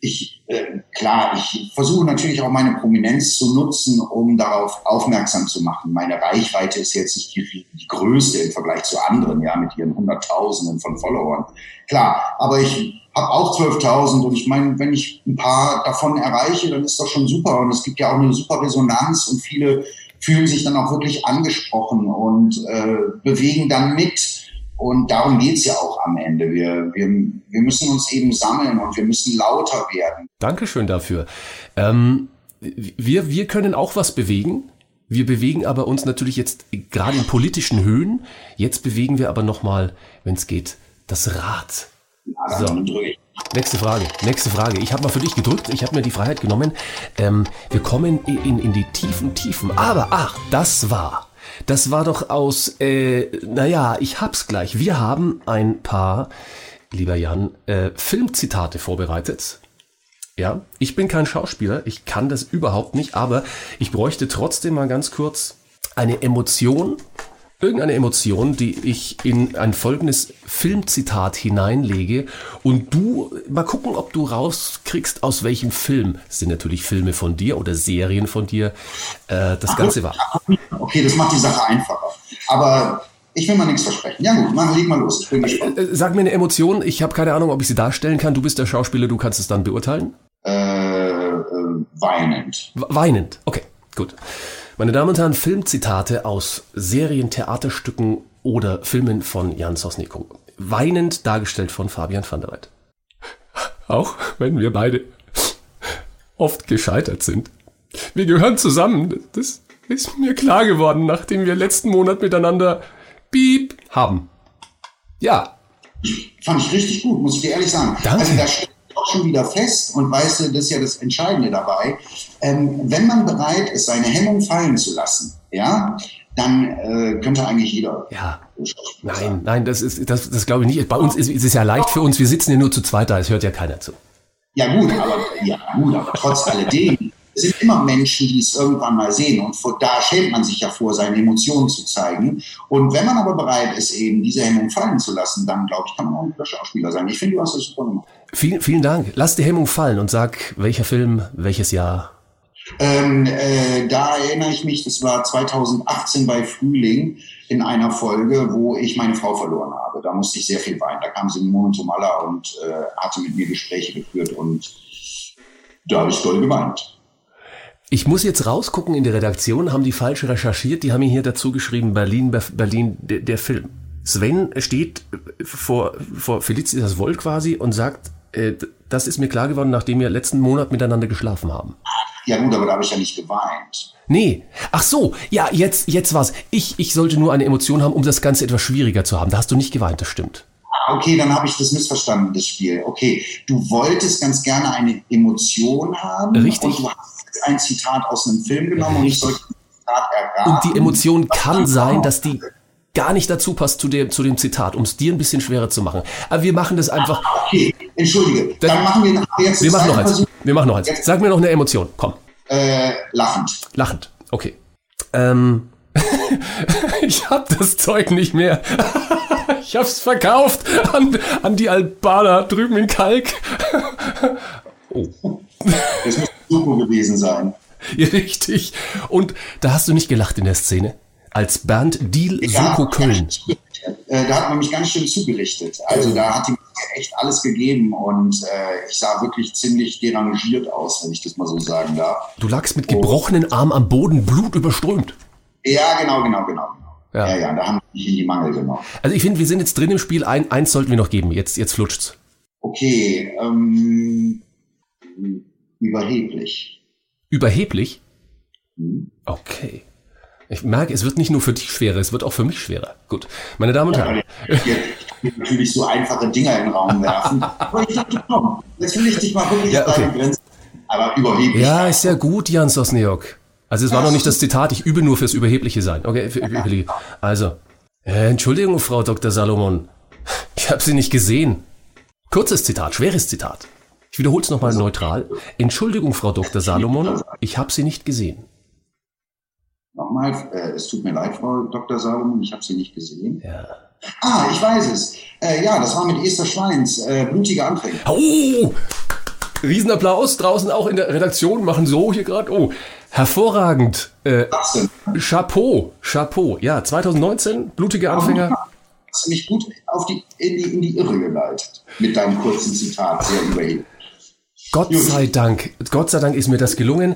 Ich, äh, klar, ich versuche natürlich auch meine Prominenz zu nutzen, um darauf aufmerksam zu machen. Meine Reichweite ist jetzt nicht die, die größte im Vergleich zu anderen, ja, mit ihren Hunderttausenden von Followern. Klar, aber ich habe auch 12.000 und ich meine, wenn ich ein paar davon erreiche, dann ist das schon super. Und es gibt ja auch eine super Resonanz und viele fühlen sich dann auch wirklich angesprochen und äh, bewegen dann mit. Und darum geht's ja auch am Ende. Wir, wir, wir müssen uns eben sammeln und wir müssen lauter werden. Dankeschön dafür. Ähm, wir, wir können auch was bewegen. Wir bewegen aber uns natürlich jetzt gerade in politischen Höhen. Jetzt bewegen wir aber nochmal, wenn es geht, das Rad. Ja, So. dann drücke ich. Nächste Frage, nächste Frage. Ich habe mal für dich gedrückt, ich habe mir die Freiheit genommen. Ähm, wir kommen in, in, die tiefen Tiefen. Aber ach, das war, das war doch aus, äh, naja, ich hab's gleich. Wir haben ein paar, lieber Jan, äh, Filmzitate vorbereitet. Ja, ich bin kein Schauspieler, ich kann das überhaupt nicht, aber ich bräuchte trotzdem mal ganz kurz eine Emotion, irgendeine Emotion, die ich in ein folgendes Filmzitat hineinlege und du mal gucken, ob du rauskriegst, aus welchem Film, es sind natürlich Filme von dir oder Serien von dir, äh, das Ganze war. Okay, das macht die Sache einfacher. Aber ich will mal nichts versprechen. Ja gut, mach, leg mal los. Ich bin gespannt. Äh, Sag mir eine Emotion, ich habe keine Ahnung, ob ich sie darstellen kann. Du bist der Schauspieler, du kannst es dann beurteilen. Äh, äh, weinend. Weinend. Okay, gut. Meine Damen und Herren, Filmzitate aus Serien, Theaterstücken oder Filmen von Jan Sosnico. Weinend dargestellt von Fabian van der Weydt. Auch wenn wir beide oft gescheitert sind. Wir gehören zusammen. Das ist mir klar geworden, nachdem wir letzten Monat miteinander Piep haben. Ja, Fand ich richtig gut, muss ich dir ehrlich sagen. Danke. Also da steht auch schon wieder fest und weißt du, das ist ja das Entscheidende dabei. Ähm, wenn man bereit ist, seine Hemmung fallen zu lassen, ja, dann äh, könnte eigentlich jeder ja. Nein, nein, das ist, das, das glaube ich nicht. Bei uns ist, ist es ja leicht für uns. Wir sitzen ja nur zu zweit da. Es hört ja keiner zu. Ja gut, aber ja gut, aber trotz alledem es sind immer Menschen, die es irgendwann mal sehen und vor, da schämt man sich ja vor, seine Emotionen zu zeigen. Und wenn man aber bereit ist, eben diese Hemmung fallen zu lassen, dann glaube ich, kann man auch ein guter Schauspieler sein. Ich finde, du hast das super gemacht. Vielen, vielen Dank. Lass die Hemmung fallen und sag, welcher Film, welches Jahr. Ähm, äh, da erinnere ich mich, das war 2018 bei Frühling in einer Folge, wo ich meine Frau verloren habe. Da musste ich sehr viel weinen. Da kam Simone Tomalla und äh, hatte mit mir Gespräche geführt und da habe ich doll geweint. Ich muss jetzt rausgucken in die Redaktion, haben die falsch recherchiert, die haben mir hier dazu geschrieben, Berlin, Berlin, der, der Film. Sven steht vor, vor Felicitas Woll quasi und sagt, äh, das ist mir klar geworden, nachdem wir letzten Monat miteinander geschlafen haben. Ja gut, aber da habe ich ja nicht geweint. Nee. Ach so, ja, jetzt, jetzt war's. Ich, ich sollte nur eine Emotion haben, um das Ganze etwas schwieriger zu haben. Da hast du nicht geweint, das stimmt. Ah, Okay, dann habe ich das missverstanden, das Spiel. Okay, du wolltest ganz gerne eine Emotion haben. Richtig. Und du hast ein Zitat aus einem Film genommen und ich sollte Zitat erraten. Und die Emotion kann sein, dass die gar nicht dazu passt zu dem, zu dem Zitat, um es dir ein bisschen schwerer zu machen. Aber wir machen das einfach. Okay, entschuldige. Dann, Dann- machen wir jetzt Wir machen noch eins. Versuch. Wir machen noch eins. Sag mir noch eine Emotion. Komm. Äh, lachend. Lachend. Okay. Ähm. ich hab das Zeug nicht mehr. ich hab's verkauft an, an die Albaner drüben in Kalk. Das muss Suko gewesen sein. Richtig. Und da hast du nicht gelacht in der Szene. als Bernd Diel Ja, Soko Köln. Äh, da hat man mich ganz schön zugerichtet. Also da hat die echt alles gegeben und äh, ich sah wirklich ziemlich derangiert aus, wenn ich das mal so sagen darf. Du lagst mit gebrochenen Arm am Boden, Blut überströmt. Ja, genau, genau, genau. Ja. Ja, ja, da haben die in die Mangel genommen. Also ich finde, wir sind jetzt drin im Spiel. Ein, eins sollten wir noch geben. Jetzt, jetzt flutscht's. Okay, ähm, überheblich. Überheblich? Hm. Okay. Ich merke, es wird nicht nur für dich schwerer, es wird auch für mich schwerer. Gut. Meine Damen und Herren. Jetzt natürlich so einfache Dinger in den Raum werfen. Aber ich dachte, komm, jetzt will ich dich mal wirklich Ja, okay. Grenzen. Aber überheblich. Ja, ist ja gut, Jan Sosniok. Also es war noch nicht das Zitat, ich übe nur fürs Überhebliche sein. Okay, für Überhebliche. Also, äh, Entschuldigung, Frau Dr. Salomon. Ich habe Sie nicht gesehen. Kurzes Zitat, schweres Zitat. Ich wiederhole es nochmal neutral. Entschuldigung, Frau Dr. Salomon, ich habe Sie nicht gesehen. Nochmal, äh, es tut mir leid, Frau Dr. Salomon, ich habe Sie nicht gesehen. Ja. Ah, ich weiß es. Äh, ja, das war mit Esther Schweins, äh, blutige Anfänge. Oh! Riesenapplaus draußen auch in der Redaktion, machen so hier gerade. Oh, hervorragend. Äh? Chapeau, Chapeau. Ja, 2019, blutige Anfänger. Hast du mich gut auf die, in, die, in die Irre geleitet mit deinem kurzen Zitat, sehr überheblich. Gott sei Dank, Gott sei Dank ist mir das gelungen.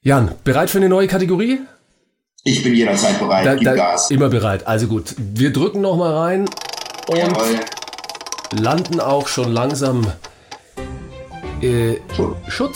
Jan, bereit für eine neue Kategorie? Ich bin jederzeit bereit, Da, gib da, Gas. immer bereit. Also gut, wir drücken noch mal rein und Jawohl. landen auch schon langsam äh, Schon.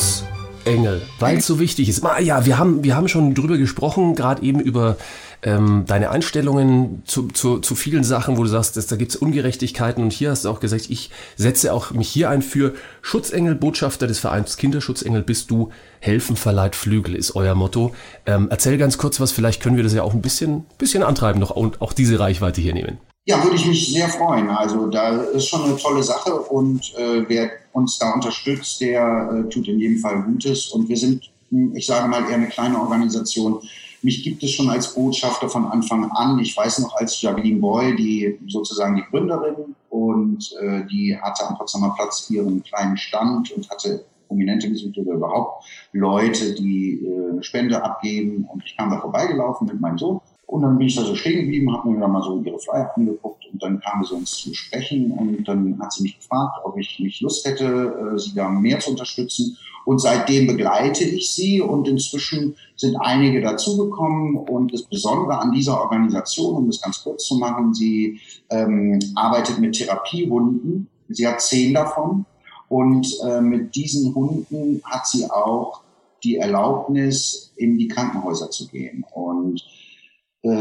Schutzengel, weil es so wichtig ist. Ah, ja, wir haben, wir haben schon drüber gesprochen, gerade eben über ähm, deine Einstellungen zu, zu, zu vielen Sachen, wo du sagst, dass, da gibt es Ungerechtigkeiten. Und hier hast du auch gesagt, ich setze auch mich hier ein für Schutzengel, Botschafter des Vereins Kinderschutzengel bist du. Helfen verleiht Flügel ist euer Motto. Ähm, erzähl ganz kurz was, vielleicht können wir das ja auch ein bisschen, bisschen antreiben noch und auch diese Reichweite hier nehmen. Ja, würde ich mich sehr freuen. Also da ist schon eine tolle Sache und äh, wer uns da unterstützt, der äh, tut in jedem Fall Gutes. Und wir sind, hm, ich sage mal, eher eine kleine Organisation. Mich gibt es schon als Botschafter von Anfang an. Ich weiß noch als Jacqueline Boy, die sozusagen die Gründerin und äh, die hatte am Potsdamer Platz ihren kleinen Stand und hatte Prominente gesucht oder überhaupt Leute, die äh, eine Spende abgeben. Und ich kam da vorbeigelaufen mit meinem Sohn. Und dann bin ich da so stehen geblieben, habe mir dann mal so ihre Flyer angeguckt und dann kam sie uns zu sprechen und dann hat sie mich gefragt, ob ich nicht Lust hätte, äh, sie da mehr zu unterstützen. Und seitdem begleite ich sie und inzwischen sind einige dazugekommen und das Besondere an dieser Organisation, um das ganz kurz zu machen, sie ähm, arbeitet mit Therapiehunden. Sie hat zehn davon und äh, mit diesen Hunden hat sie auch die Erlaubnis, in die Krankenhäuser zu gehen. Und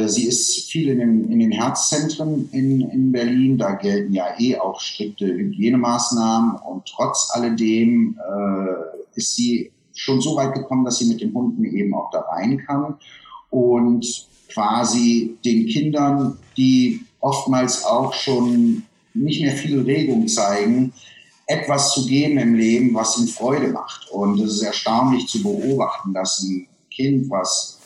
Sie ist viel in den, in den Herzzentren in, in Berlin. Da gelten ja eh auch strikte Hygienemaßnahmen. Und trotz alledem äh, ist sie schon so weit gekommen, dass sie mit den Hunden eben auch da rein kann und quasi den Kindern, die oftmals auch schon nicht mehr viel Regung zeigen, etwas zu geben im Leben, was ihnen Freude macht. Und es ist erstaunlich zu beobachten, dass ein Kind, was,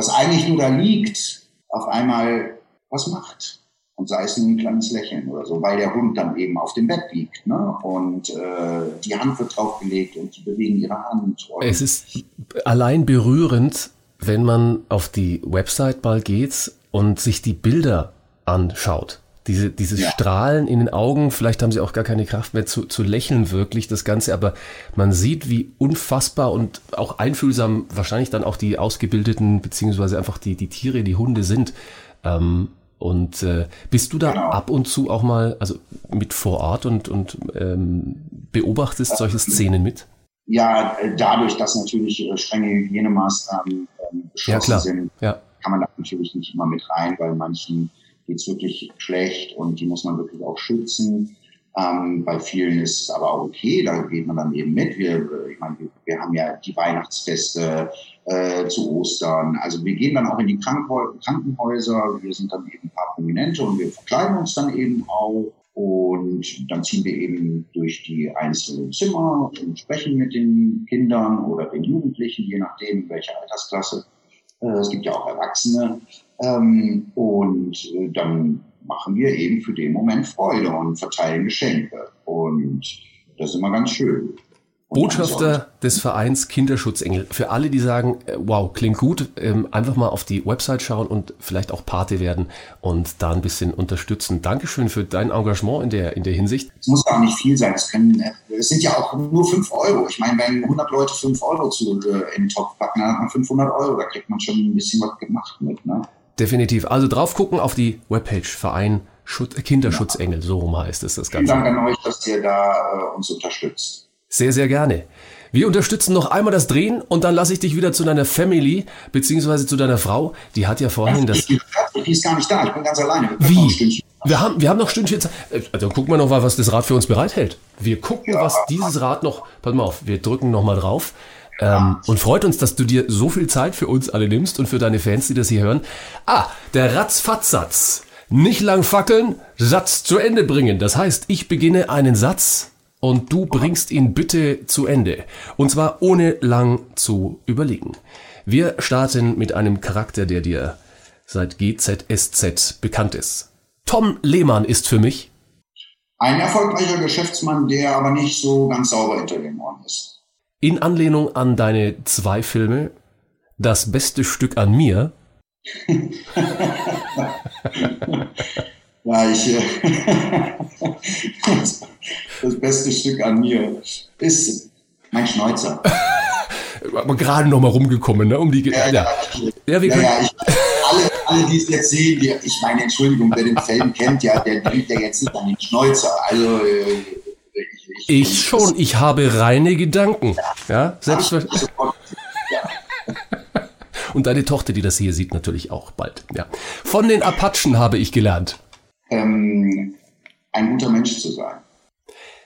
was eigentlich nur da liegt, auf einmal was macht. Und sei es ein kleines Lächeln oder so, weil der Hund dann eben auf dem Bett liegt. Ne? Und äh, die Hand wird draufgelegt und die bewegen ihre Hand. Es ist allein berührend, wenn man auf die Website mal geht und sich die Bilder anschaut. Diese, dieses Ja. Strahlen in den Augen, vielleicht haben sie auch gar keine Kraft mehr zu, zu lächeln wirklich, das Ganze, aber man sieht, wie unfassbar und auch einfühlsam wahrscheinlich dann auch die ausgebildeten, beziehungsweise einfach die, die Tiere, die Hunde sind. Ähm, und äh, bist du da Genau. ab und zu auch mal also mit vor Ort und, und ähm, beobachtest solche Szenen mit? ja, dadurch, dass natürlich äh, strenge Hygienemaßnahmen ähm, beschlossen Ja, sind, Ja. kann man da natürlich nicht immer mit rein, weil manchen geht's wirklich schlecht und die muss man wirklich auch schützen. Ähm, bei vielen ist es aber auch okay, da geht man dann eben mit. Wir, äh, ich meine, wir, wir haben ja die Weihnachtsfeste äh, zu Ostern. Also wir gehen dann auch in die Krankenhäu Krankenhäuser. Wir sind dann eben ein paar Prominente und wir verkleiden uns dann eben auch. Und dann ziehen wir eben durch die einzelnen Zimmer und sprechen mit den Kindern oder den Jugendlichen, je nachdem, welche Altersklasse. Äh, Es gibt ja auch Erwachsene. Ähm, Und äh, dann machen wir eben für den Moment Freude und verteilen Geschenke. Und das ist immer ganz schön. Und Botschafter des Vereins Kinderschutzengel. Für alle, die sagen, äh, wow, klingt gut, ähm, einfach mal auf die Website schauen und vielleicht auch Pate werden und da ein bisschen unterstützen. Dankeschön für dein Engagement in der, in der Hinsicht. Es muss auch nicht viel sein. Es, können, äh, es sind ja auch nur 5 Euro. Ich meine, wenn 100 Leute 5 Euro zu, äh, in den Topf packen, dann hat man 500 Euro. Da kriegt man schon ein bisschen was gemacht mit. Ne? Definitiv. Also drauf gucken auf die Webpage Verein Schutz, Kinderschutzengel, so rum heißt es das Vielen Ganze. Dank an euch, dass ihr da äh, uns unterstützt. Sehr, sehr gerne. Wir unterstützen noch einmal das Drehen und dann lasse ich dich wieder zu deiner Family, beziehungsweise zu deiner Frau. Die hat ja vorhin das. Die ist gar nicht da. Ich bin ganz alleine. Wir Wie? Wir haben, wir haben noch Stündchen Zeit. Äh, Dann gucken wir noch mal, was das Rad für uns bereithält. Wir gucken, was dieses Rad noch. Pass mal auf, wir drücken noch mal drauf. Ähm, und freut uns, dass du dir so viel Zeit für uns alle nimmst und für deine Fans, die das hier hören. Ah, der Ratzfatz-Satz. Nicht lang fackeln, Satz zu Ende bringen. Das heißt, ich beginne einen Satz und du bringst ihn bitte zu Ende. Und zwar ohne lang zu überlegen. Wir starten mit einem Charakter, der dir seit GZSZ bekannt ist. Tom Lehmann ist für mich Ein erfolgreicher Geschäftsmann, der aber nicht so ganz sauber hinter den Ohren ist. in Anlehnung an deine zwei Filme das beste Stück an mir. Ja, ich, äh, das beste Stück an mir ist mein Schnäuzer. Aber gerade noch mal rumgekommen, ne? Um die. Ja, ja. ja wir Ja, können, ja, ich, alle, alle, die es jetzt sehen, die, ich meine, Entschuldigung, wer den Film kennt, ja, der denkt ja jetzt nicht an den Schnäuzer. Also, äh, ich, ich schon. Ich habe reine Gedanken. Ja, selbstverständlich. Sofort- Und deine Tochter, die das hier sieht, natürlich auch bald. Ja. Von den Apachen habe ich gelernt. Ähm, ein guter Mensch zu sein.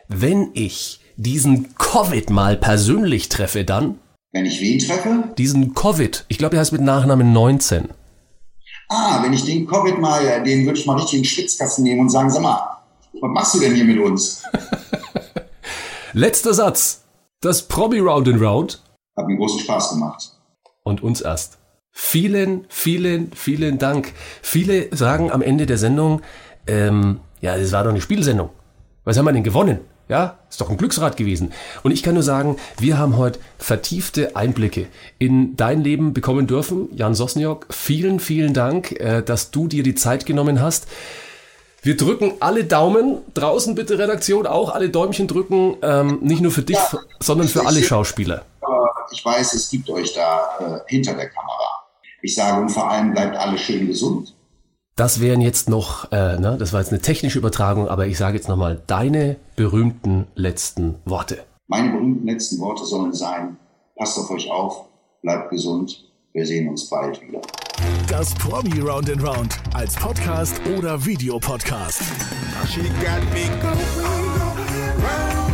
Wenn ich diesen Covid mal persönlich treffe, dann Wenn ich wen treffe, diesen Covid. Ich glaube, er heißt mit Nachnamen 19. ah, wenn ich den Covid mal, den würde ich mal richtig in den Schwitzkasten nehmen und sagen, sag mal, was machst du denn hier mit uns? Letzter Satz. Das Promi Round and Round Hat mir großen Spaß gemacht. und uns erst. Vielen, vielen, vielen Dank. Viele sagen am Ende der Sendung, ähm, ja, das war doch eine Spielsendung. Was haben wir denn gewonnen? Ja, ist doch ein Glücksrad gewesen. Und ich kann nur sagen, wir haben heute vertiefte Einblicke in dein Leben bekommen dürfen. Jan Sosniok, vielen, vielen Dank, äh, dass du dir die Zeit genommen hast. Wir drücken alle Daumen. Draußen bitte Redaktion auch alle Däumchen drücken. Ähm, nicht nur für dich, sondern für alle Schauspieler. Ich weiß, es gibt euch da äh, hinter der Kamera. Ich sage und vor allem bleibt alle schön gesund. Das wären jetzt noch, äh, ne, das war jetzt eine technische Übertragung, aber ich sage jetzt nochmal deine berühmten letzten Worte. Meine berühmten letzten Worte sollen sein, passt auf euch auf, bleibt gesund, wir sehen uns bald wieder. Das Promi Round and Round als Podcast oder Videopodcast. She got me going round